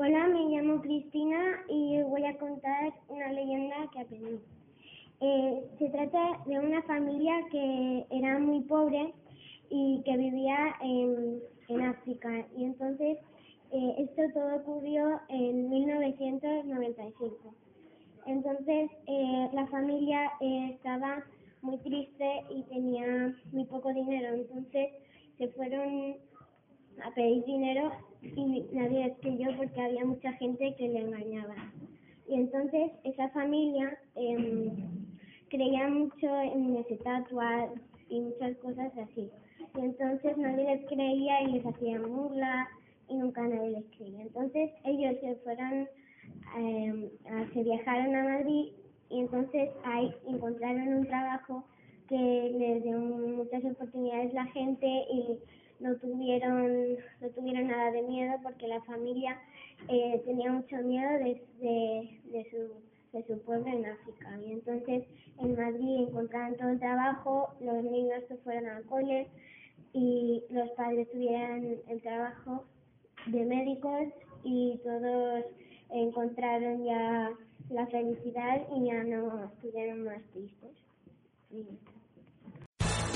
Hola, me llamo Cristina y voy a contar una leyenda que aprendí. Eh, se trata de una familia que era muy pobre y que vivía en, África. Y entonces eh, esto todo ocurrió en 1995. Entonces eh, la familia eh, estaba muy triste y tenía a pedir dinero y nadie les creyó porque había mucha gente que le engañaba. Y entonces esa familia eh, creía mucho en estatuas y muchas cosas así. Y entonces nadie les creía y les hacían burla y nunca nadie les creía. Entonces ellos se fueron, eh, se viajaron a Madrid y entonces ahí encontraron un trabajo que les dio muchas oportunidades la gente y no tuvieron no tuvieron nada de miedo porque la familia eh, tenía mucho miedo de, de, su, de su pueblo en África y entonces en Madrid encontraron todo el trabajo los niños se fueron al cole y los padres tuvieron el trabajo de médicos y todos encontraron ya la felicidad y ya no estuvieron más tristes.